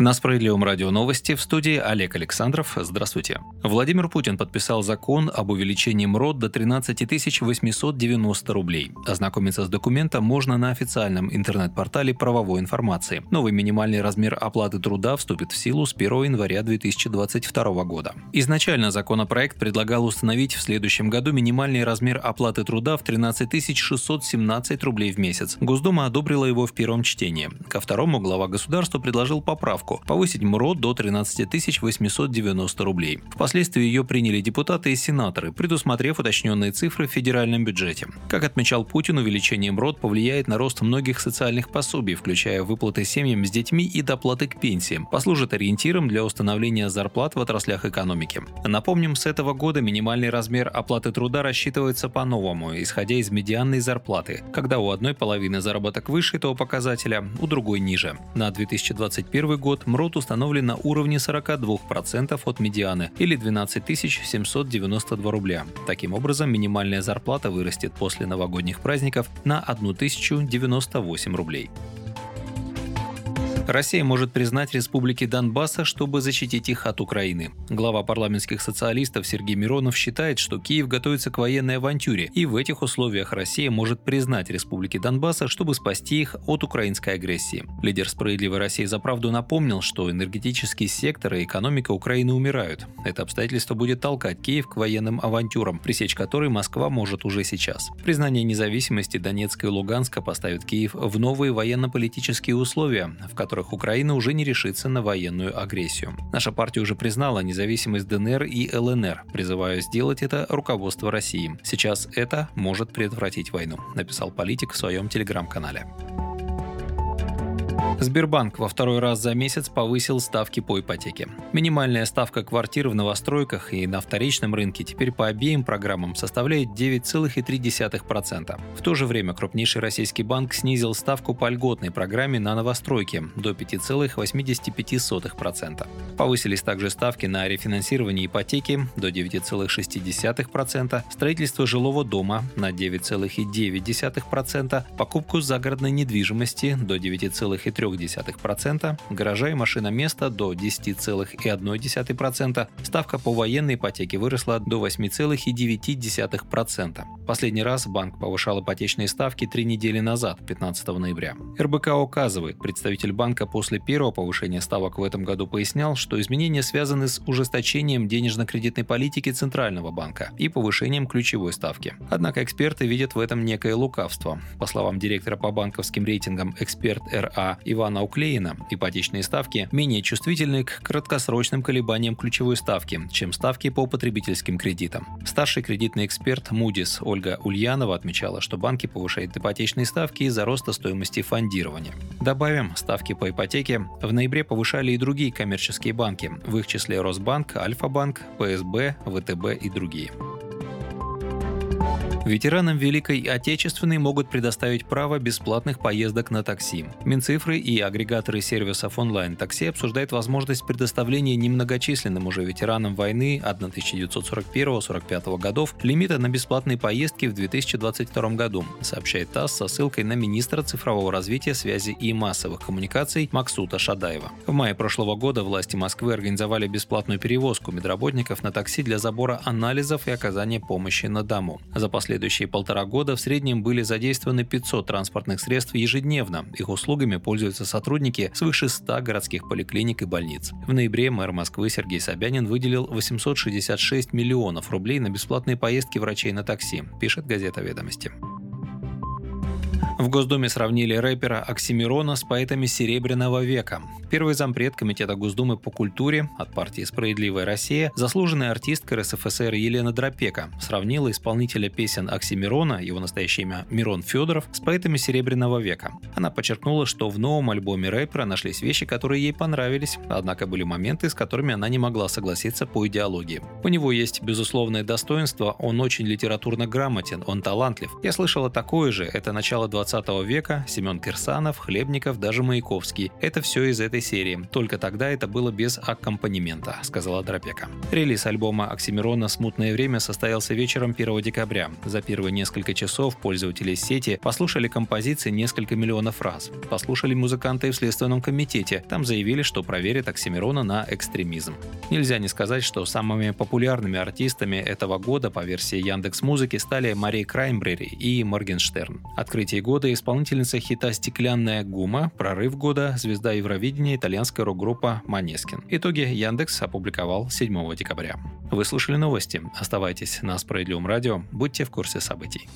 На Справедливом радио новости в студии Олег Александров. Здравствуйте. Владимир Путин подписал закон об увеличении МРОД до 13 890 рублей. Ознакомиться с документом можно на официальном интернет-портале правовой информации. Новый минимальный размер оплаты труда вступит в силу с 1 января 2022 года. Изначально законопроект предлагал установить в следующем году минимальный размер оплаты труда в 13 617 рублей в месяц. Госдума одобрила его в первом чтении. Ко второму глава государства предложил поправку ставку – повысить МРОД до 13 890 рублей. Впоследствии ее приняли депутаты и сенаторы, предусмотрев уточненные цифры в федеральном бюджете. Как отмечал Путин, увеличение МРОД повлияет на рост многих социальных пособий, включая выплаты семьям с детьми и доплаты к пенсиям, послужит ориентиром для установления зарплат в отраслях экономики. Напомним, с этого года минимальный размер оплаты труда рассчитывается по-новому, исходя из медианной зарплаты, когда у одной половины заработок выше этого показателя, у другой ниже. На 2021 год год МРОД установлен на уровне 42% от медианы или 12 792 рубля. Таким образом, минимальная зарплата вырастет после новогодних праздников на 1098 рублей. Россия может признать республики Донбасса, чтобы защитить их от Украины. Глава парламентских социалистов Сергей Миронов считает, что Киев готовится к военной авантюре, и в этих условиях Россия может признать республики Донбасса, чтобы спасти их от украинской агрессии. Лидер «Справедливой России за правду» напомнил, что энергетический сектор и экономика Украины умирают. Это обстоятельство будет толкать Киев к военным авантюрам, пресечь которые Москва может уже сейчас. Признание независимости Донецка и Луганска поставит Киев в новые военно-политические условия, в которых которых Украина уже не решится на военную агрессию. Наша партия уже признала независимость ДНР и ЛНР, призывая сделать это руководство России. Сейчас это может предотвратить войну, написал политик в своем телеграм-канале. Сбербанк во второй раз за месяц повысил ставки по ипотеке. Минимальная ставка квартир в новостройках и на вторичном рынке теперь по обеим программам составляет 9,3%. В то же время крупнейший российский банк снизил ставку по льготной программе на новостройки до 5,85%. Повысились также ставки на рефинансирование ипотеки до 9,6%, строительство жилого дома на 9,9%, покупку загородной недвижимости до 9,3%, 0,3%, гаража и машиноместа до 10,1%, ставка по военной ипотеке выросла до 8,9%. Последний раз банк повышал ипотечные ставки три недели назад, 15 ноября. РБК указывает, представитель банка после первого повышения ставок в этом году пояснял, что изменения связаны с ужесточением денежно-кредитной политики Центрального банка и повышением ключевой ставки. Однако эксперты видят в этом некое лукавство. По словам директора по банковским рейтингам эксперт РА Ивана Уклеина, ипотечные ставки менее чувствительны к краткосрочным колебаниям ключевой ставки, чем ставки по потребительским кредитам. Старший кредитный эксперт Moody's Ольга Ульянова отмечала, что банки повышают ипотечные ставки из-за роста стоимости фондирования. Добавим, ставки по ипотеке в ноябре повышали и другие коммерческие банки, в их числе Росбанк, Альфа-банк, ПСБ, ВТБ и другие. Ветеранам Великой Отечественной могут предоставить право бесплатных поездок на такси. Минцифры и агрегаторы сервисов онлайн-такси обсуждают возможность предоставления немногочисленным уже ветеранам войны 1941-45 годов лимита на бесплатные поездки в 2022 году, сообщает ТАСС со ссылкой на министра цифрового развития, связи и массовых коммуникаций Максута Шадаева. В мае прошлого года власти Москвы организовали бесплатную перевозку медработников на такси для забора анализов и оказания помощи на дому. За последние следующие полтора года в среднем были задействованы 500 транспортных средств ежедневно. Их услугами пользуются сотрудники свыше 100 городских поликлиник и больниц. В ноябре мэр Москвы Сергей Собянин выделил 866 миллионов рублей на бесплатные поездки врачей на такси, пишет газета «Ведомости». В Госдуме сравнили рэпера Оксимирона с поэтами Серебряного века. Первый зампред Комитета Госдумы по культуре от партии «Справедливая Россия», заслуженная артистка РСФСР Елена Дропека, сравнила исполнителя песен Оксимирона, его настоящее имя Мирон Федоров, с поэтами Серебряного века. Она подчеркнула, что в новом альбоме рэпера нашлись вещи, которые ей понравились, однако были моменты, с которыми она не могла согласиться по идеологии. У него есть безусловное достоинство, он очень литературно грамотен, он талантлив. Я слышала такое же, это начало 20 20 века, Семен Кирсанов, Хлебников, даже Маяковский. Это все из этой серии. Только тогда это было без аккомпанемента, сказала Дропека. Релиз альбома Оксимирона «Смутное время» состоялся вечером 1 декабря. За первые несколько часов пользователи сети послушали композиции несколько миллионов раз. Послушали музыканты в Следственном комитете. Там заявили, что проверят Оксимирона на экстремизм. Нельзя не сказать, что самыми популярными артистами этого года по версии Яндекс Музыки стали Мари Краймбрери и Моргенштерн. Открытие года исполнительница хита «Стеклянная гума», прорыв года звезда Евровидения итальянская рок-группа Манескин. Итоги Яндекс опубликовал 7 декабря. Вы слушали новости. Оставайтесь на Справедливом радио. Будьте в курсе событий.